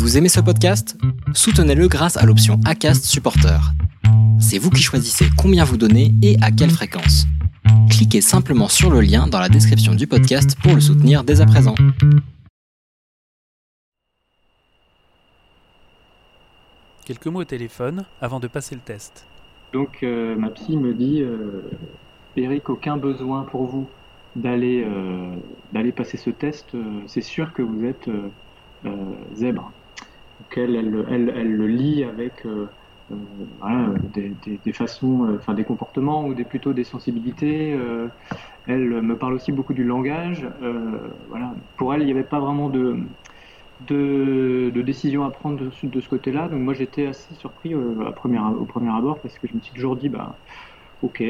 Vous aimez ce podcast? Soutenez-le grâce à l'option ACAST Supporter. C'est vous qui choisissez combien vous donnez et à quelle fréquence. Cliquez simplement sur le lien dans la description du podcast pour le soutenir dès à présent. Quelques mots au téléphone avant de passer le test. Donc euh, ma psy me dit euh, Eric, aucun besoin pour vous d'aller euh, d'aller passer ce test. c'est sûr que vous êtes euh, euh, zèbre. Donc elle, elle, le lit avec euh, euh, des, façons, euh, enfin des comportements ou des, plutôt des sensibilités. elle me parle aussi beaucoup du langage. voilà. Pour elle, il n'y avait pas vraiment de, décision à prendre de, ce- côté-là. Donc moi, j'étais assez surpris au premier abord parce que je me suis toujours dit, bah, ok,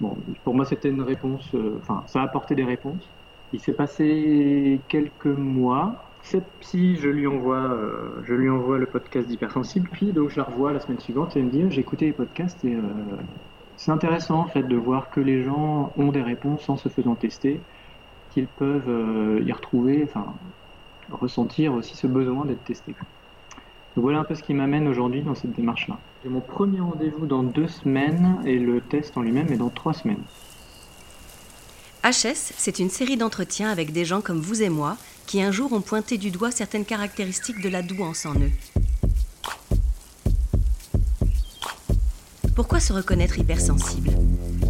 bon, pour moi, c'était une réponse, enfin, ça a apporté des réponses. Il s'est passé quelques mois. Cette psy, je lui envoie, euh, je lui envoie le podcast d'hypersensible, puis donc je la revois la semaine suivante et elle me dit, j'ai écouté les podcasts et euh, c'est intéressant en fait de voir que les gens ont des réponses en se faisant tester, qu'ils peuvent euh, y retrouver, enfin, ressentir aussi ce besoin d'être testé. Voilà un peu ce qui m'amène aujourd'hui dans cette démarche-là. J'ai mon premier rendez-vous dans deux semaines et le test en lui-même est dans trois semaines. HS, c'est une série d'entretiens avec des gens comme vous et moi qui un jour ont pointé du doigt certaines caractéristiques de la douance en eux. Pourquoi se reconnaître hypersensible?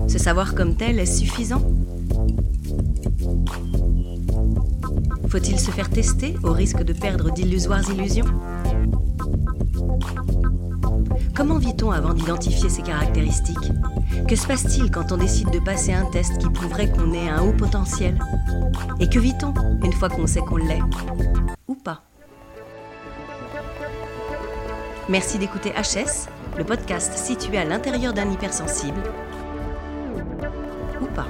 Se savoir comme tel est suffisant? Faut-il se faire tester au risque de perdre d'illusoires illusions? Comment vit-on avant d'identifier ces caractéristiques? Que se passe-t-il quand on décide de passer un test qui prouverait qu'on est un haut potentiel? Et que vit-on une fois qu'on sait qu'on l'est? Ou pas? Merci d'écouter HS, le podcast situé à l'intérieur d'un hypersensible. Ou pas?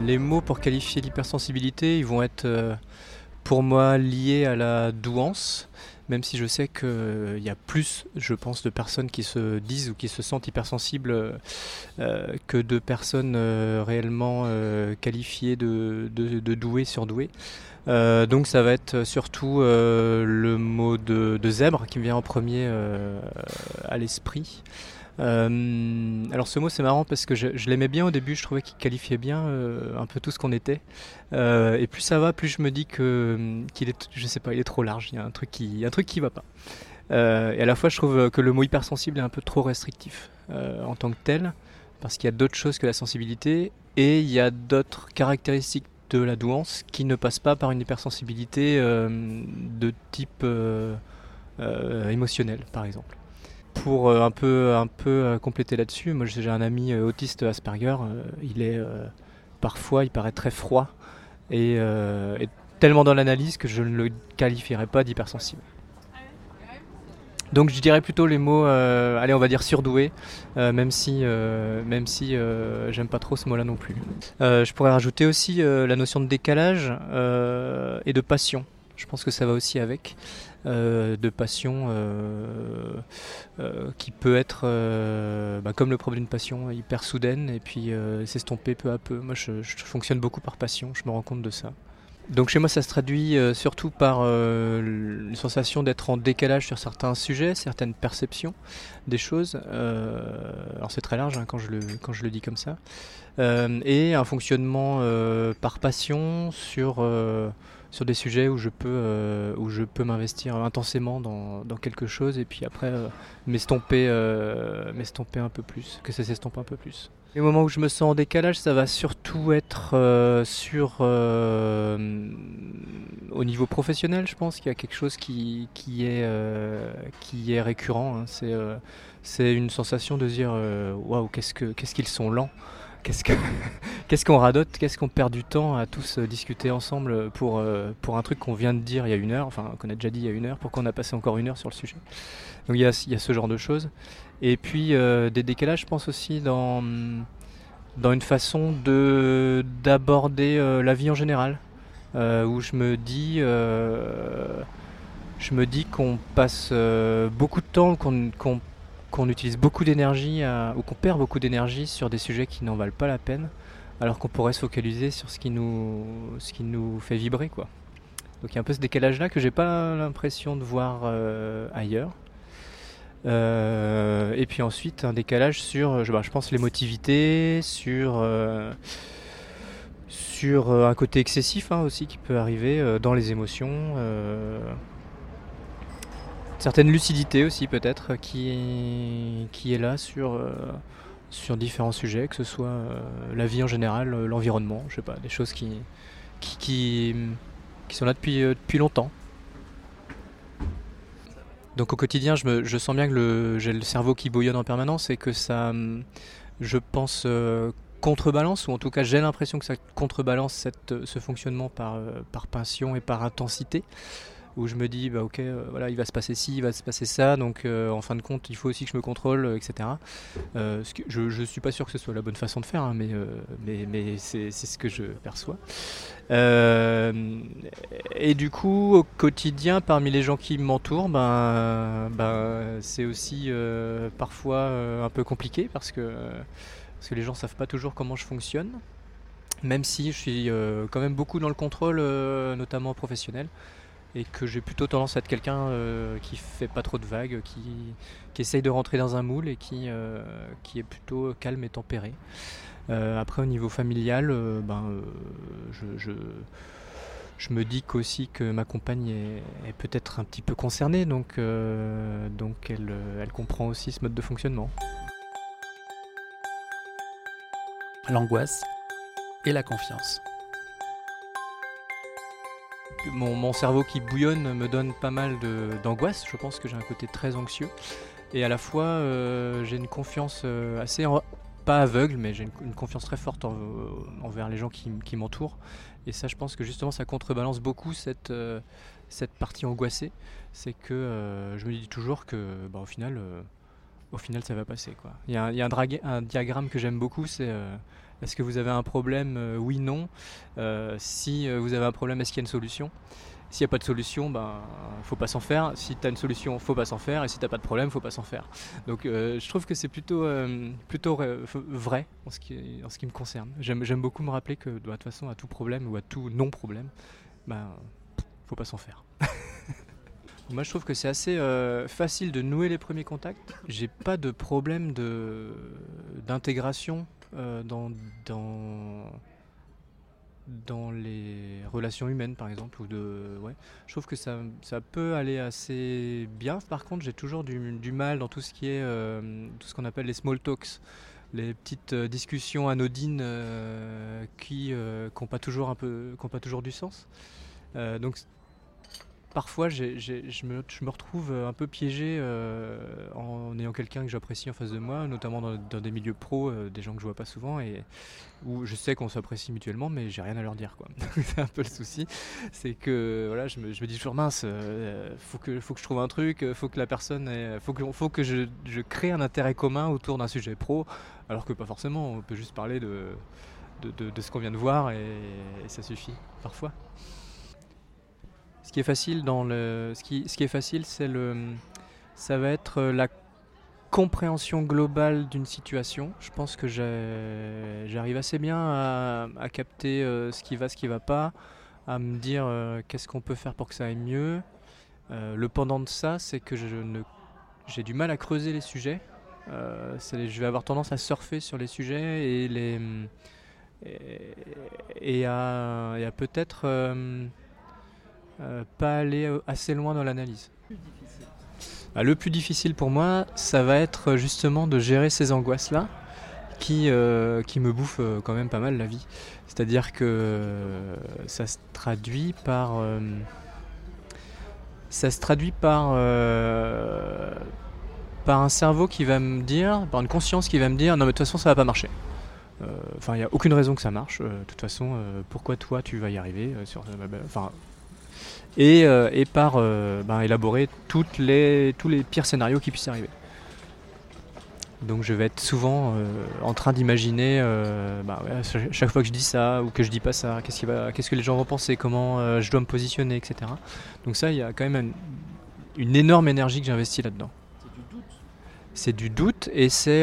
Les mots pour qualifier l'hypersensibilité, ils vont être euh, pour moi liés à la douance, même si je sais qu'il y a plus, je pense, de personnes qui se disent ou qui se sentent hypersensibles euh, euh, que de personnes euh, réellement euh, qualifiées de, douées, surdouées. Euh, donc ça va être surtout euh, le mot de, zèbre qui me vient en premier euh, à l'esprit. Euh, alors ce mot c'est marrant parce que je, l'aimais bien au début, je trouvais qu'il qualifiait bien euh, un peu tout ce qu'on était. Euh, et plus ça va, plus je me dis que qu'il est, je sais pas, il est trop large. Il y a un truc qui, un truc qui va pas. Et à la fois, je trouve que le mot hypersensible est un peu trop restrictif en tant que tel, parce qu'il y a d'autres choses que la sensibilité et il y a d'autres caractéristiques de la douance qui ne passent pas par une hypersensibilité de type émotionnel, par exemple. Pour euh, un peu, un peu euh, compléter là-dessus, moi j'ai un ami euh, autiste Asperger, il est parfois, il paraît très froid et, tellement dans l'analyse que je ne le qualifierais pas d'hypersensible. Donc je dirais plutôt les mots, allez on va dire surdoué, même si, même si j'aime pas trop ce mot-là non plus. Je pourrais rajouter aussi la notion de décalage et de passion. Je pense que ça va aussi avec. Euh, de passion euh, euh, qui peut être bah, comme le problème d'une passion hyper soudaine et puis s'estomper peu à peu. Moi je, fonctionne beaucoup par passion, je me rends compte de ça. Donc chez moi ça se traduit surtout par une sensation d'être en décalage sur certains sujets, certaines perceptions des choses. Alors c'est très large hein, quand, je le, quand je le dis comme ça. Et un fonctionnement par passion sur, sur des sujets où je peux, euh, peux m'investir intensément dans, dans quelque chose et puis après euh, m'estomper, euh, m'estomper un peu plus, que ça s'estompe un peu plus. Les moments où je me sens en décalage, ça va surtout être sur au niveau professionnel, je pense qu'il y a quelque chose qui, qui, est, qui est récurrent. hein. C'est une sensation de dire waouh, que qu'est-ce qu'ils sont lents, qu'est-ce que qu'est-ce qu'on radote, qu'est-ce qu'on perd du temps à tous euh, discuter ensemble pour, euh, pour un truc qu'on vient de dire il y a une heure, enfin qu'on a déjà dit il y a une heure, pourquoi on a passé encore une heure sur le sujet? Donc il y a, ce genre de choses. Et puis euh, des décalages, je pense aussi dans, une façon de d'aborder la vie en général, où je me dis, je me dis qu'on passe beaucoup de temps, qu'on- qu'on utilise beaucoup d'énergie, à- ou qu'on perd beaucoup d'énergie sur des sujets qui n'en valent pas la peine, alors qu'on pourrait se focaliser sur ce qui nous, fait vibrer, quoi. Donc il y a un peu ce décalage-là que j'ai pas l'impression de voir ailleurs. et puis ensuite un décalage sur, je, bah, je pense, l'émotivité, sur sur un côté excessif hein, aussi qui peut arriver dans les émotions certaine lucidité aussi peut-être qui, qui est là sur, euh, sur différents sujets, que ce soit euh, la vie en général, euh, l'environnement, je sais pas, des choses qui, qui, sont là depuis, depuis longtemps. Donc au quotidien, je, me, sens bien que j'ai le cerveau qui bouillonne en permanence et que ça, je pense, contrebalance, ou en tout cas j'ai l'impression que ça contrebalance ce fonctionnement par passion et par intensité où je me dis bah ok euh, voilà il va se passer ci il va se passer ça donc euh, en fin de compte il faut aussi que je me contrôle euh, etc que je, je suis pas sûr que ce soit la bonne façon de faire hein, mais, mais, mais c'est ce que je perçois. Et du coup au quotidien parmi les gens qui m'entourent ben, ben c'est aussi parfois un peu compliqué parce que parce que les gens savent pas toujours comment je fonctionne même si je suis quand même beaucoup dans le contrôle notamment professionnel et que j'ai plutôt tendance à être quelqu'un euh, qui fait pas trop de vagues, qui, qui, essaye de rentrer dans un moule et qui, euh, qui est plutôt calme et tempéré. Euh, après au niveau familial, ben, je, je, je, me dis qu'aussi que ma compagne est, est peut-être un petit peu concernée, donc, donc elle, elle comprend aussi ce mode de fonctionnement. L'angoisse et la confiance mon, cerveau qui bouillonne me donne pas mal d'angoisse. Je pense que j'ai un côté très anxieux. Et à la fois, euh, j'ai une confiance euh, assez, pas aveugle, mais j'ai une, confiance très forte envers les gens qui, m'entourent. Et ça, je pense que justement, ça contrebalance beaucoup cette, euh, cette partie angoissée. C'est que je me dis toujours que, bah, au final, au final, ça va passer. Il y a, un, diagramme que j'aime beaucoup, c'est est-ce que vous avez un problème euh, Oui, non. Euh, si euh, vous avez un problème, est-ce qu'il y a une solution? S'il n'y a pas de solution, ben faut pas s'en faire. Si tu as une solution, faut pas s'en faire. Et si tu n'as pas de problème, faut pas s'en faire. Donc je trouve que c'est plutôt, plutôt vrai en ce, qui, en ce qui me concerne. J'aime beaucoup me rappeler que de toute façon, à tout problème ou à tout non-problème, ben faut pas s'en faire. Moi, je trouve que c'est assez facile de nouer les premiers contacts. J'ai pas de problème d'intégration euh, dans, dans, dans les relations humaines, par exemple. Ou de, ouais. Je trouve que ça, ça peut aller assez bien. Par contre, j'ai toujours du, du, mal dans tout ce qui est euh, tout ce qu'on appelle les small talks les petites euh, discussions anodines qui n'ont pas toujours un pas toujours du sens. donc parfois je, me, retrouve un peu piégé euh, en ayant quelqu'un que j'apprécie en face de moi, notamment dans, des milieux pros, euh, des gens que je vois pas souvent et où je sais qu'on s'apprécie mutuellement, mais j'ai rien à leur dire. c'est un peu le souci. C'est que voilà, je me, dis toujours mince, euh, faut, que, je trouve un truc, faut que la personne, faut que, je, crée un intérêt commun autour d'un sujet pro, alors que pas forcément, on peut juste parler de, ce qu'on vient de voir et ça suffit parfois. Ce qui est facile ce qui, est facile, c'est le, ça va être euh, la compréhension globale d'une situation. Je pense que j'arrive assez bien à, capter euh, ce qui va, ce qui va pas, à me dire euh, qu'est-ce qu'on peut faire pour que ça aille mieux. le pendant de ça, c'est que ne, j'ai du mal à creuser les sujets. je vais avoir tendance à surfer sur les sujets et les et, à peut-être euh, pas aller euh, assez loin dans l'analyse. Bah, le plus difficile pour moi, ça va être justement de gérer ces angoisses-là qui, euh, qui me bouffent quand même pas mal la vie. C'est-à-dire que ça se traduit par... ça se traduit par, par un cerveau qui va me dire, par une conscience qui va me dire, non mais de toute façon ça va pas marcher. Enfin, il n'y a aucune raison que ça marche. de toute façon, pourquoi toi tu vas y arriver sur, Enfin, et, euh, et par euh, ben, élaborer toutes les, tous les pires scénarios qui puissent arriver. Donc je vais être souvent euh, en train d'imaginer ben, chaque fois que je dis ça ou que je dis pas ça, qu'est-ce, va, qu'est-ce que les gens vont penser, comment je dois me positionner, etc. Donc ça, il y a quand même une, énorme énergie que j'investis là-dedans. C'est du doute. C'est du doute et c'est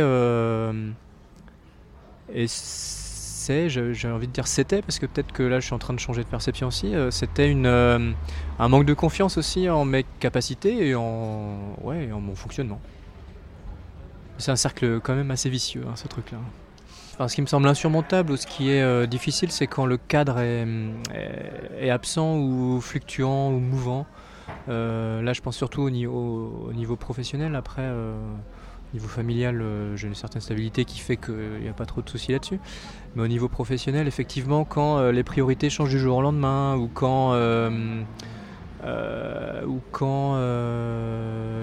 et c'est, j'ai envie de dire c'était, parce que peut-être que là je suis en train de changer de perception aussi, euh, c'était une, euh, un manque de confiance aussi en mes capacités et en, ouais, en mon fonctionnement. C'est un cercle quand même assez vicieux, hein, ce truc-là. ce qui me semble insurmontable ou ce qui est euh, difficile, c'est quand le cadre est, absent ou fluctuant ou mouvant. là, je pense surtout au niveau, au niveau professionnel. Après, niveau familial, euh, j'ai une certaine stabilité qui fait qu'il n'y a pas trop de soucis là-dessus. Mais au niveau professionnel, effectivement, quand euh, les priorités changent du jour au lendemain ou quand, euh, ou quand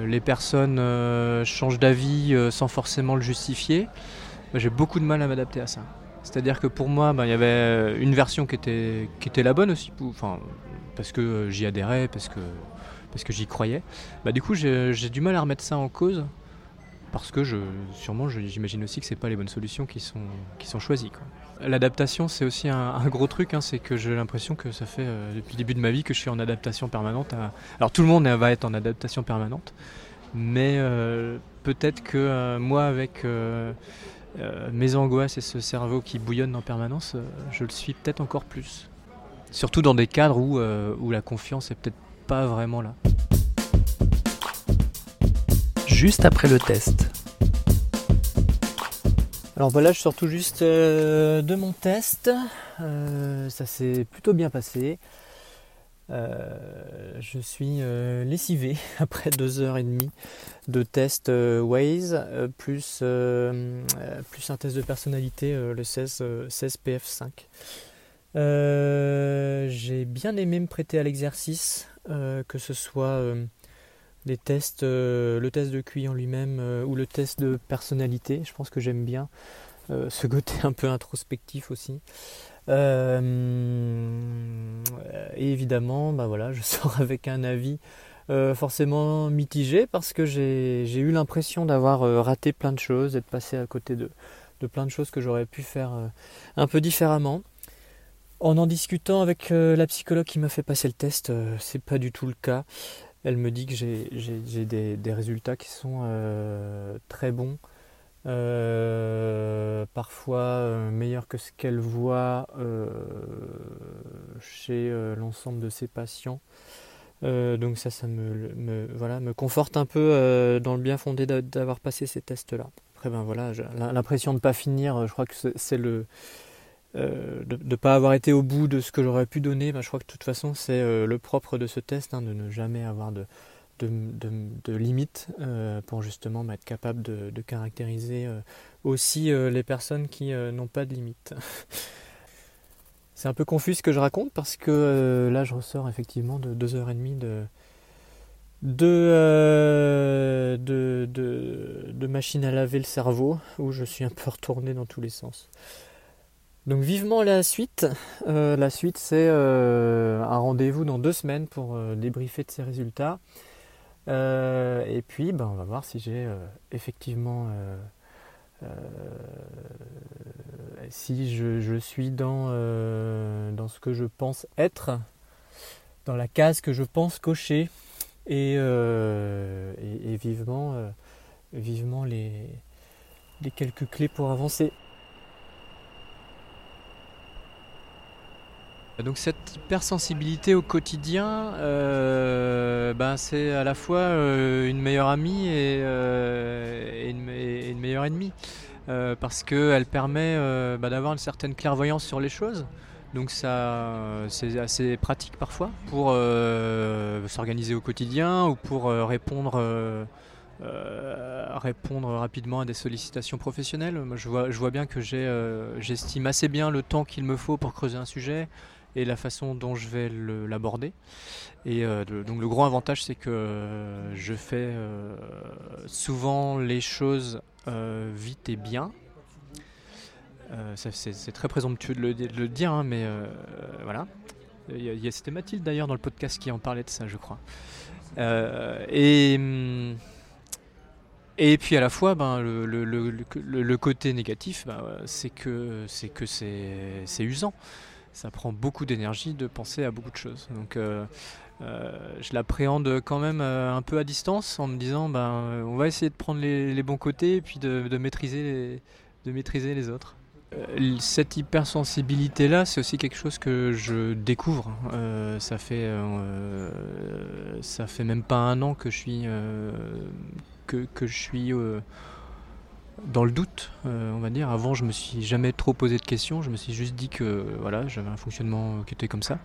les personnes changent d'avis sans forcément le justifier, bah, j'ai beaucoup de mal à m'adapter à ça. C'est-à-dire que pour moi, bah, il y avait une version qui était, qui était la bonne aussi, parce que j'y adhérais, parce que, parce que j'y croyais. Bah, du coup, j'ai du mal à remettre ça en cause parce que je, sûrement j'imagine aussi que c'est pas les bonnes solutions qui sont, qui sont choisies. L'adaptation c'est aussi un, gros truc, hein, c'est que j'ai l'impression que ça fait euh, depuis le début de ma vie que je suis en adaptation permanente. Alors tout le monde va être en adaptation permanente, mais euh, peut-être que euh, moi avec mes angoisses et ce cerveau qui bouillonne en permanence, je le suis peut-être encore plus. Surtout dans des cadres où, où la confiance est peut-être pas vraiment là juste après le test. Alors voilà, je sors tout juste euh, de mon test. Euh, ça s'est plutôt bien passé. Euh, je suis lessivé après deux heures et demie de test Waze, plus, plus un test de personnalité, le 16, 16 PF5. J'ai bien aimé me prêter à l'exercice, que ce soit les tests, euh, le test de QI en lui-même euh, ou le test de personnalité. Je pense que j'aime bien euh, ce côté un peu introspectif aussi. et évidemment, bah voilà, je sors avec un avis forcément mitigé parce que j'ai eu l'impression d'avoir raté plein de choses, d'être passé à côté de, de, plein de choses que j'aurais pu faire un peu différemment. En en discutant avec la psychologue qui m'a fait passer le test, c'est pas du tout le cas elle me dit que j'ai des, résultats qui sont euh, très bons, euh, parfois euh, meilleurs que ce qu'elle voit chez l'ensemble de ses patients. donc ça, ça me, voilà, me conforte un peu dans le bien fondé d'avoir passé ces tests-là. Après, ben voilà, l'impression de ne pas finir, je crois que c'est le euh, de ne pas avoir été au bout de ce que j'aurais pu donner, bah, je crois que de toute façon c'est euh, le propre de ce test, hein, de ne jamais avoir de, de, limites euh, pour justement être capable de, caractériser aussi les personnes qui n'ont pas de limites. c'est un peu confus ce que je raconte parce que là je ressors effectivement de deux heures et demie de, de, de, de, machine à laver le cerveau où je suis un peu retourné dans tous les sens. Donc vivement la suite. Euh, la suite c'est euh, un rendez-vous dans deux semaines pour euh, débriefer de ces résultats. et puis ben, on va voir si j'ai effectivement si je, suis dans, dans ce que je pense être, dans la case que je pense cocher et, vivement, vivement les quelques clés pour avancer. Donc cette hypersensibilité au quotidien, euh, ben c'est à la fois euh, une meilleure amie et, euh, une, meilleure ennemie. parce qu'elle permet ben, d'avoir une certaine clairvoyance sur les choses. Donc ça, c'est assez pratique parfois pour s'organiser au quotidien ou pour répondre, répondre rapidement à des sollicitations professionnelles. Moi, je vois, je vois bien que j'estime assez bien le temps qu'il me faut pour creuser un sujet, et la façon dont je vais l'aborder. Et euh, donc le gros avantage, c'est que euh, je fais euh, souvent les choses vite et bien. c'est très présomptueux de le, dire, hein, mais voilà. C'était Mathilde d'ailleurs dans le podcast qui en parlait de ça, je crois. et. Hum, et puis à la fois, ben, le, le, le côté négatif, ben, c'est que c'est usant ça prend beaucoup d'énergie de penser à beaucoup de choses. Donc euh, euh, je l'appréhende quand même euh, un peu à distance en me disant ben on va essayer de prendre les, bons côtés et puis de, maîtriser les, de maîtriser les autres. Cette hypersensibilité-là, c'est aussi quelque chose que je découvre. Euh, ça fait, ça fait même pas un an que je suis, que, que, je suis dans le doute, on va dire. Avant, je me suis jamais trop posé de questions. Je me suis juste dit que voilà, j'avais un fonctionnement qui était comme ça.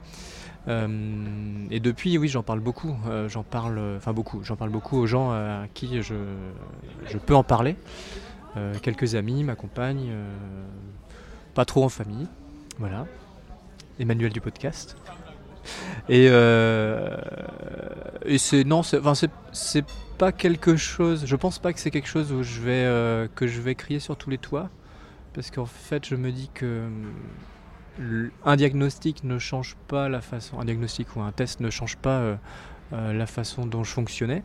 et depuis, oui, j'en parle beaucoup. j'en parle, enfin beaucoup. J'en parle beaucoup aux gens à qui je, peux en parler. quelques amis, ma compagne, pas trop en famille. Voilà. Emmanuel du podcast. Et, euh, et c'est non, c'est, pas quelque chose. Je pense pas que c'est quelque chose où je vais euh, que je vais crier sur tous les toits, parce qu'en fait, je me dis que un diagnostic ne change pas la façon, un diagnostic ou un test ne change pas euh, la façon dont je fonctionnais.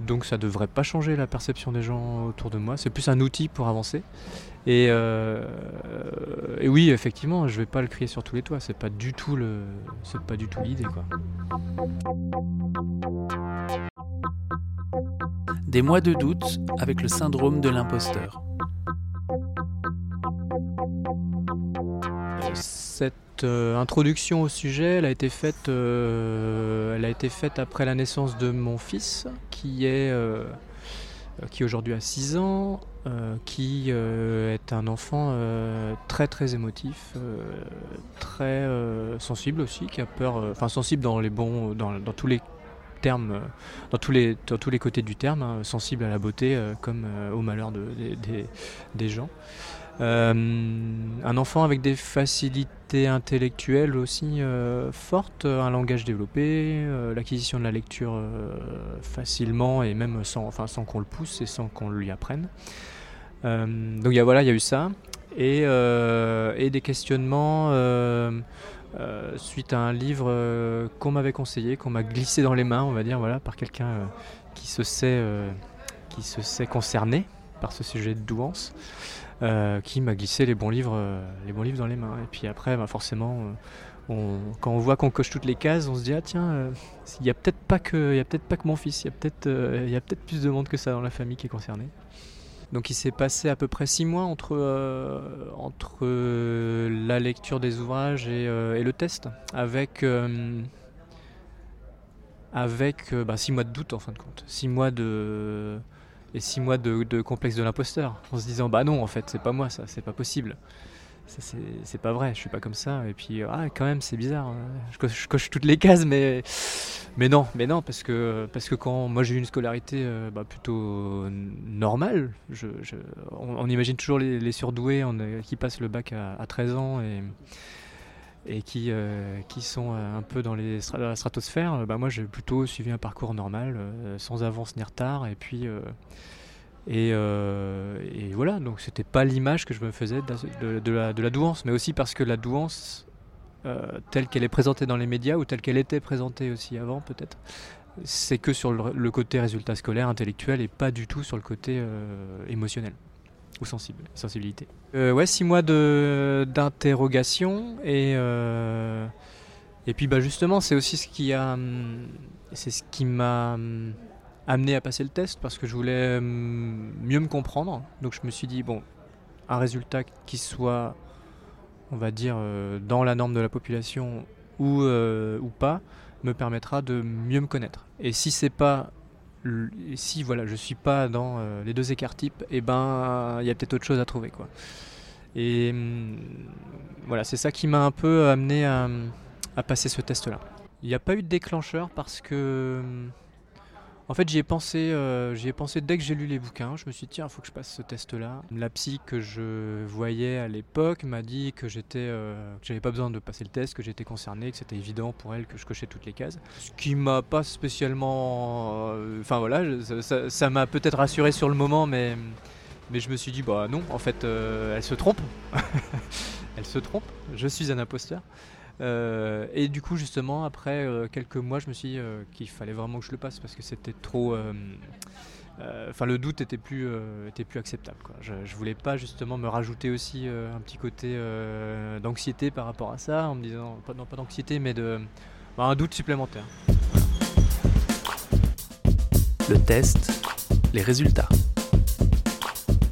Donc ça devrait pas changer la perception des gens autour de moi. C'est plus un outil pour avancer. Et, euh, et, oui, effectivement, je vais pas le crier sur tous les toits. C'est pas du tout le, c'est pas du tout l'idée, quoi. Des mois de doute avec le syndrome de l'imposteur. Cette euh, introduction au sujet, elle a été faite, euh, elle a été faite après la naissance de mon fils, qui est, qui aujourd'hui a 6 ans, euh, qui euh, est un enfant euh, très très émotif, très sensible aussi, qui a peur, enfin sensible dans les bons, dans, tous les termes, dans tous les, dans tous les côtés du terme, hein, sensible à la beauté comme au malheur de, des gens. un enfant avec des facilités intellectuelles aussi fortes, un langage développé, l'acquisition de la lecture facilement et même sans, enfin, sans qu'on le pousse et sans qu'on lui apprenne. Euh, donc y a, voilà, il y a eu ça. Et, euh, et des questionnements euh, suite à un livre qu'on m'avait conseillé, qu'on m'a glissé dans les mains, on va dire, voilà, par quelqu'un qui se sait qui se sait concerné par ce sujet de douance, qui m'a glissé les bons livres, les bons livres dans les mains. Et puis après, bah, forcément, quand on voit qu'on coche toutes les cases, on se dit ah tiens, il n'y a peut-être pas que, peut-être pas que mon fils, il y a peut-être, peut-être plus de monde que ça dans la famille qui est concernée. Donc il s'est passé à peu près six mois entre, euh, euh, la lecture des ouvrages et, euh, le test, avec, avec bah, six mois de doute en fin de compte, six mois de et six mois de complexe de l'imposteur, en se disant bah non en fait c'est pas moi ça, c'est pas possible c'est pas vrai, je suis pas comme ça. Et puis, ah, quand même, c'est bizarre. Hein. Je coche, toutes les cases, mais, mais non, mais non, parce que, parce que quand moi j'ai eu une scolarité euh, bah, plutôt normale, on, imagine toujours les, surdoués qui passent le bac à, 13 ans et, qui, euh, qui sont euh, un peu dans, les, la stratosphère. Bah, moi, j'ai plutôt suivi un parcours normal, sans avance ni retard, et puis. Euh, et, voilà, donc c'était pas l'image que je me faisais de, la, douance, mais aussi parce que la douance, euh, telle qu'elle est présentée dans les médias ou telle qu'elle était présentée aussi avant peut-être, c'est que sur le, côté résultat scolaire, intellectuel et pas du tout sur le côté euh, émotionnel ou sensible, sensibilité. ouais, six mois d'interrogation et et puis bah justement c'est aussi ce qui a hum, c'est ce qui m'a hum, amené à passer le test parce que je voulais hum, mieux me comprendre. Donc je me suis dit, bon, un résultat qui soit, on va dire, euh, dans la norme de la population ou, euh, ou pas, me permettra de mieux me connaître. Et si c'est pas si voilà, je suis pas dans euh, les deux écarts types, et eh ben il y a peut-être autre chose à trouver quoi. Et hum, voilà, c'est ça qui m'a un peu amené à, passer ce test là. Il n'y a pas eu de déclencheur parce que hum, en fait, j'y ai pensé, euh, dès que j'ai lu les bouquins. Je me suis dit, tiens, il faut que je passe ce test-là. La psy que je voyais à l'époque m'a dit que euh, j'avais pas besoin de passer le test, que j'étais concerné, que c'était évident pour elle que je cochais toutes les cases. Ce qui m'a pas spécialement, euh, enfin voilà, ça m'a peut-être rassuré sur le moment, mais mais je me suis dit, bah non, en fait, elle se trompe. elle se trompe. Je suis un imposteur. Euh, et du coup, justement, après euh, quelques mois, je me suis dit euh, qu'il fallait vraiment que je le passe parce que c'était trop. Enfin, le doute était plus, était plus acceptable. Quoi. Je, je, voulais pas justement me rajouter aussi un petit côté d'anxiété par rapport à ça, en me disant, pas, non pas d'anxiété, mais de, bah, un doute supplémentaire. Le test, les résultats.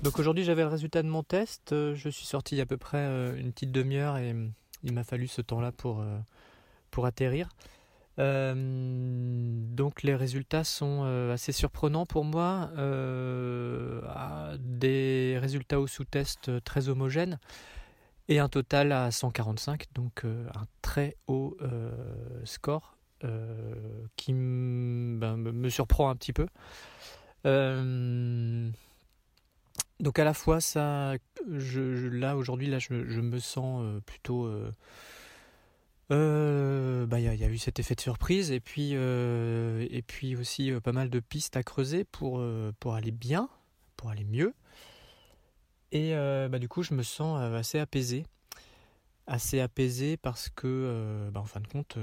Donc aujourd'hui j'avais le résultat de mon test, je suis sorti il y a à peu près une petite demi-heure et il m'a fallu ce temps-là pour, euh, pour atterrir. donc les résultats sont assez surprenants pour moi, des résultats au sous-test très homogènes et un total à 145, donc un très haut score qui ben, me surprend un petit peu. Donc à la fois ça, là aujourd'hui là je, me sens euh, plutôt, euh, euh, bah il y, a eu cet effet de surprise et puis et puis aussi pas mal de pistes à creuser pour pour aller bien, pour aller mieux. Et bah du coup je me sens assez apaisé, assez apaisé parce que bah, en fin de compte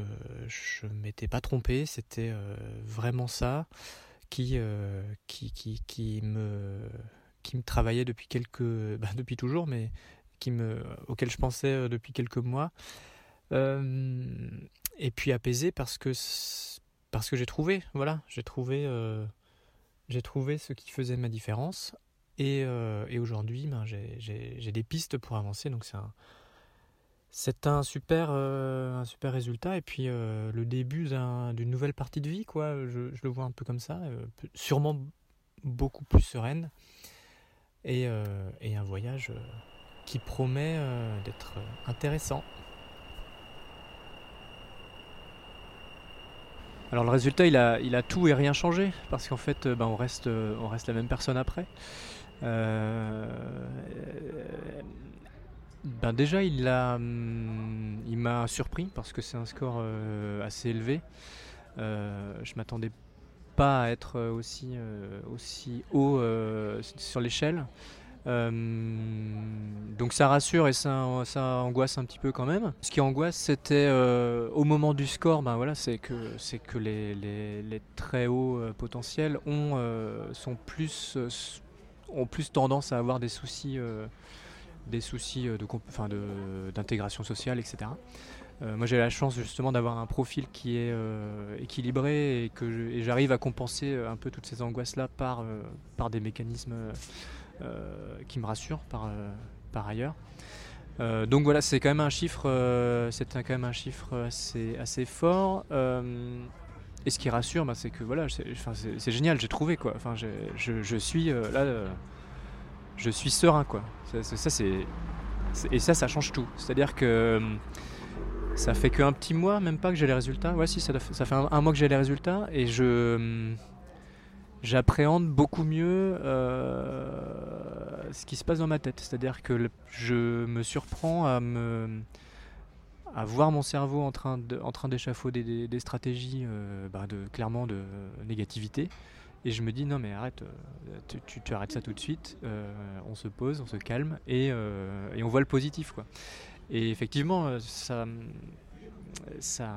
je m'étais pas trompé, c'était vraiment ça qui qui, qui, qui me qui me travaillait depuis quelques, bah, depuis toujours, mais qui me, auquel je pensais euh, depuis quelques mois. Euh, et puis apaisé parce que parce que j'ai trouvé, voilà, j'ai trouvé, euh, j'ai trouvé ce qui faisait ma différence. Et, et aujourd'hui, ben, j'ai des pistes pour avancer, donc c'est un c'est un super, un super résultat et puis le début d'une nouvelle partie de vie, quoi. Je, je, le vois un peu comme ça, sûrement beaucoup plus sereine et, euh, et un voyage euh, qui promet euh, d'être intéressant. Alors le résultat, il a, il a tout et rien changé, parce qu'en fait, ben, on, reste, on reste la même personne après. ben déjà, il, hum, il m'a surpris, parce que c'est un score assez élevé. je m'attendais pas à être euh, aussi, euh, aussi haut euh, sur l'échelle. donc ça rassure et ça, angoisse un petit peu quand même. Ce qui angoisse, c'était au moment du score, ben voilà, c'est que, c'est que les, très hauts potentiels ont, sont plus, ont plus tendance à avoir des soucis, des soucis de, enfin de, d'intégration sociale, etc. Euh, moi j'ai la chance justement d'avoir un profil qui est euh, équilibré et que j'arrive à compenser euh, un peu toutes ces angoisses là par, par des mécanismes qui me rassurent par, par ailleurs. donc voilà, c'est quand même un chiffre, c'est quand même un chiffre assez, assez fort. et ce qui rassure, bah, c'est que voilà, c'est génial, j'ai trouvé quoi. Enfin, je, je, suis là, je suis serein quoi. Ça c'est et ça, ça change tout. C'est-à-dire que ça fait qu'un petit mois, même pas que j'ai les résultats. Ouais, si, ça, fait un, mois que j'ai les résultats et je j'appréhende beaucoup mieux euh, ce qui se passe dans ma tête. C'est-à-dire que je me surprends à voir mon cerveau en train de, d'échafauder des, stratégies euh, bah, de clairement de négativité et je me dis non mais arrête euh, tu, tu, arrêtes ça tout de suite on se pose on se calme et, et, on voit le positif quoi et effectivement, euh, ça, ça,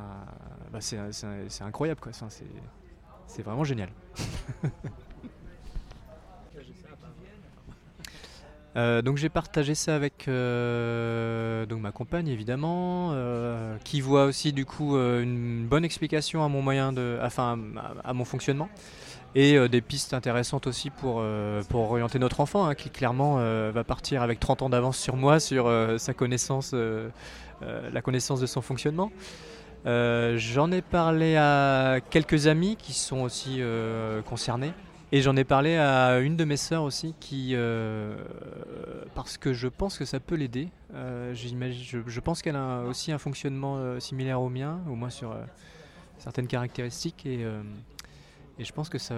bah c'est incroyable, quoi. C'est vraiment génial. Euh, donc j'ai partagé ça avec euh, donc ma compagne évidemment, qui voit aussi du coup une bonne explication à mon moyen de, enfin à mon fonctionnement et euh, des pistes intéressantes aussi pour, euh, pour orienter notre enfant, hein, qui clairement euh, va partir avec 30 ans d'avance sur moi, sur sa connaissance, la connaissance de son fonctionnement. j'en ai parlé à quelques amis qui sont aussi concernés. Et j'en ai parlé à une de mes sœurs aussi, qui, parce que je pense que ça peut l'aider. je, je, pense qu'elle a aussi un fonctionnement similaire au mien, au moins sur certaines caractéristiques. Et, et je pense que ça,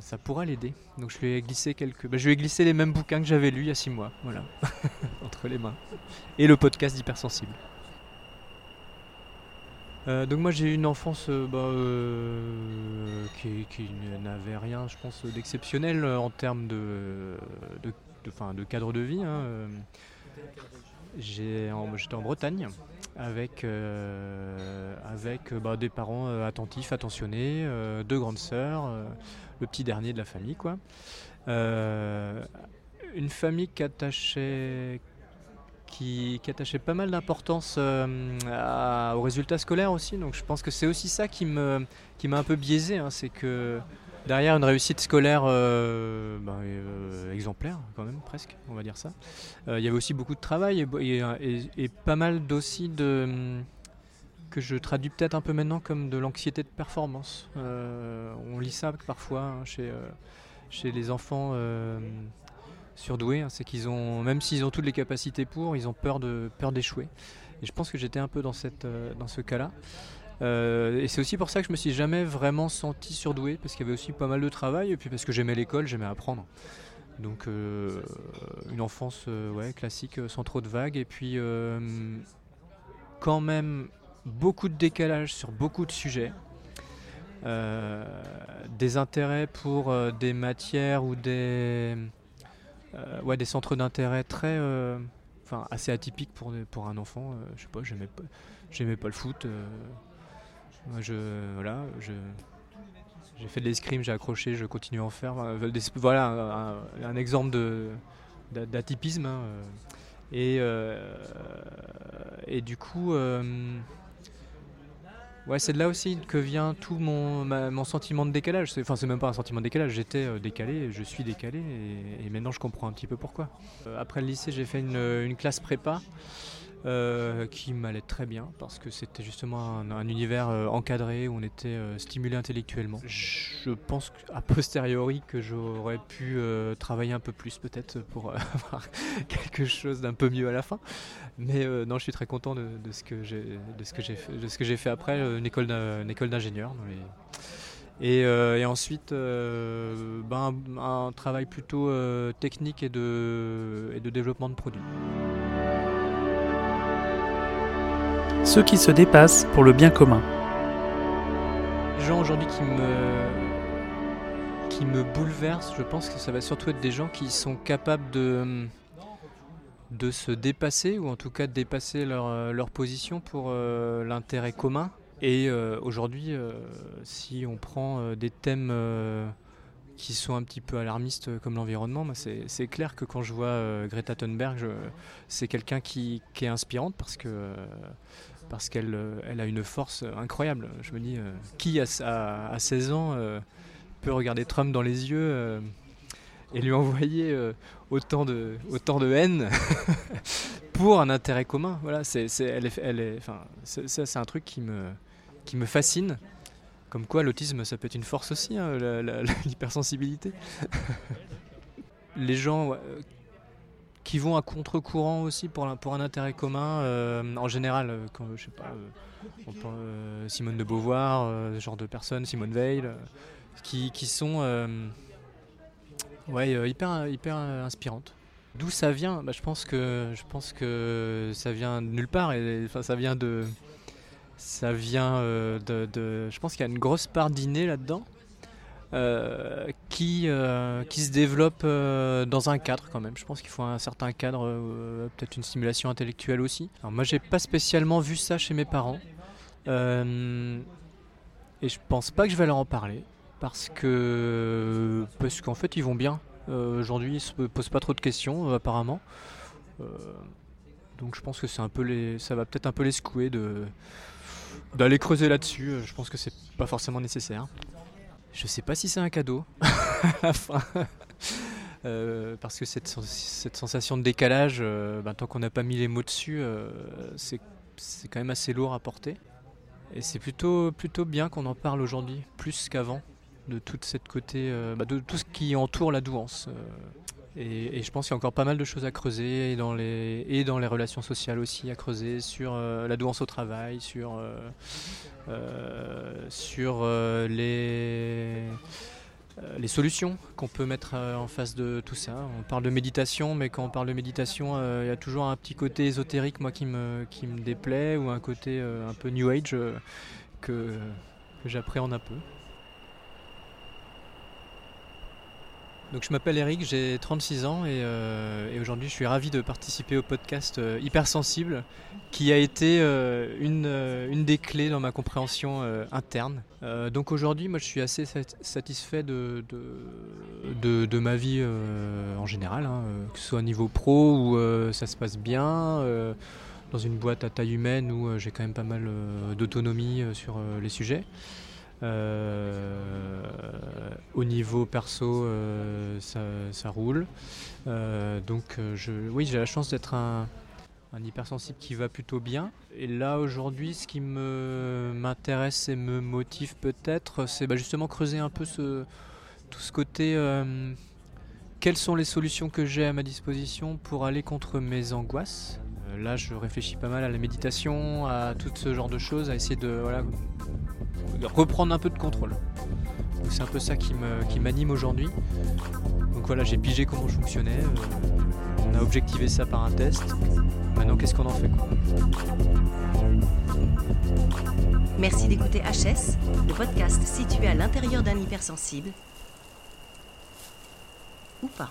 ça pourra l'aider. Donc je lui ai glissé quelques. Bah, je lui ai glissé les mêmes bouquins que j'avais lus il y a six mois, voilà, entre les mains. Et le podcast d'hypersensible. Euh, donc moi j'ai eu une enfance euh, bah, euh, qui, qui n'avait rien, je pense, d'exceptionnel en termes de, de, de, de cadre de vie. Hein. J'étais en Bretagne avec, euh, avec bah, des parents euh, attentifs, attentionnés, euh, deux grandes sœurs, le petit dernier de la famille. Quoi. une famille qui attachait, qui attachait pas mal d'importance aux résultats scolaires aussi. Donc je pense que c'est aussi ça qui m'a qui un peu biaisé. Hein, c'est que Derrière une réussite scolaire euh, ben, euh, exemplaire, quand même, presque, on va dire ça. Euh, il y avait aussi beaucoup de travail et, pas mal d'aussi hum, que je traduis peut-être un peu maintenant comme de l'anxiété de performance. On lit ça parfois hein, chez, chez les enfants surdoués, hein, c'est qu'ils ont, même s'ils ont toutes les capacités pour, ils ont peur peur d'échouer. Et je pense que j'étais un peu dans, cette, dans ce cas-là. Euh, et c'est aussi pour ça que je me suis jamais vraiment senti surdoué, parce qu'il y avait aussi pas mal de travail, et puis parce que j'aimais l'école, j'aimais apprendre. Donc euh, une enfance euh, classique, sans trop de vagues, et puis quand même beaucoup de décalage sur beaucoup de sujets. Des intérêts pour des matières ou des, des centres d'intérêt très, enfin assez atypiques pour, pour un enfant. Euh, je sais pas, j'aimais pas, pas le foot. Je, voilà, je, j'ai fait de l'escrime, j'ai accroché, je continue à en faire. Voilà, des- Voilà un, exemple d'atypisme. hein, euh. Et, euh, et du coup, euh, ouais, c'est de là aussi que vient tout mon, mon sentiment de décalage. Enfin, c'est même pas un sentiment de décalage, j'étais euh, décalé, je suis décalé, et, et maintenant je comprends un petit peu pourquoi. Euh, après le lycée, j'ai fait une, une classe prépa. Euh, qui m'allait très bien parce que c'était justement un, un univers euh, encadré où on était euh, stimulé intellectuellement. Je pense a posteriori que j'aurais pu travailler un peu plus peut-être pour avoir quelque chose d'un peu mieux à la fin. Mais non, je suis très content de, ce que j'ai fait, après une école d'ingénieur. Et, ensuite, ben, un, travail plutôt technique et de développement de produits. Ceux qui se dépassent pour le bien commun. Les gens aujourd'hui qui me qui me bouleversent, je pense que ça va surtout être des gens qui sont capables de de se dépasser ou en tout cas de dépasser leur, euh, leur position pour euh, l'intérêt commun. Et euh, aujourd'hui, si on prend des thèmes qui sont un petit peu alarmistes euh, comme l'environnement, c'est clair que quand je vois euh, Greta Thunberg, c'est quelqu'un qui, est inspirante parce que euh, parce qu'elle elle a une force incroyable. Je me dis, qui à, à- à 16 ans peut regarder Trump dans les yeux et lui envoyer autant, de, autant de haine pour un intérêt commun? Voilà, c'est, elle elle est, enfin, ça, c'est un truc qui me, qui me fascine. Comme quoi, l'autisme, ça peut être une force aussi, hein, la- la- la- l'hypersensibilité. Les gens euh, qui vont à contre-courant aussi pour un, pour un intérêt commun, euh, en général, euh, quand, je sais pas, Simone de Beauvoir, ce genre de personnes, Simone Veil, qui, qui sont ouais, hyper, hyper inspirantes. D'où ça vient? Bah, je, pense que, je pense que ça vient de nulle part, enfin, ça vient de... Ça vient euh, de, de- Je pense qu'il y a une grosse part d'inné là-dedans. euh, qui, euh, qui se développe dans un cadre quand même. Je pense qu'il faut un certain cadre, peut-être une stimulation intellectuelle aussi. Alors moi j'ai pas spécialement vu ça chez mes parents. Et je pense pas que je vais leur en parler. Parce que parce qu'en fait ils vont bien. Aujourd'hui ils se posent pas trop de questions apparemment. Donc je pense que c'est un peu les. ça va peut-être un peu les secouer de d'aller creuser là-dessus. Euh, Je pense que c'est pas forcément nécessaire. Je sais pas si c'est un cadeau. Euh, parce que cette, sens- cette sensation de décalage, euh, ben, tant qu'on n'a pas mis les mots dessus, c'est quand même assez lourd à porter. Et c'est plutôt, plutôt bien qu'on en parle aujourd'hui, plus qu'avant, de toute cette côté, bah, de tout ce qui entoure la douance. Et, je pense qu'il y a encore pas mal de choses à creuser, et dans les, et dans les relations sociales aussi, à creuser sur euh, la douance au travail, sur, euh, euh, sur les, les solutions qu'on peut mettre en face de tout ça. On parle de méditation, mais quand on parle de méditation, il y a toujours un petit côté ésotérique, moi, qui me, qui me déplaît, ou un côté un peu New Age que, que j'appréhende un peu. Donc je m'appelle Eric, j'ai 36 ans et, euh, et aujourd'hui je suis ravi de participer au podcast euh, Hypersensible qui a été euh, une, une des clés dans ma compréhension interne. Donc aujourd'hui moi je suis assez sat- satisfait de, de, de- ma vie en général, hein, que ce soit au niveau pro où ça se passe bien, dans une boîte à taille humaine où j'ai quand même pas mal d'autonomie sur les sujets. Euh, au niveau perso, ça, ça, roule. donc, je, oui, j'ai la chance d'être un, hypersensible qui va plutôt bien. Et là aujourd'hui, ce qui m'intéresse et me motive peut-être, c'est bah, justement creuser un peu tout ce côté. Euh, quelles sont les solutions que j'ai à ma disposition pour aller contre mes angoisses? euh, Là, je réfléchis pas mal à la méditation, à tout ce genre de choses, à essayer de reprendre un peu de contrôle. C'est un peu ça qui m'anime aujourd'hui. Donc voilà, j'ai pigé comment je fonctionnais. Euh, on a objectivé ça par un test. Maintenant, qu'est-ce qu'on en fait Merci d'écouter HS, le podcast situé à l'intérieur d'un hypersensible. Ou pas.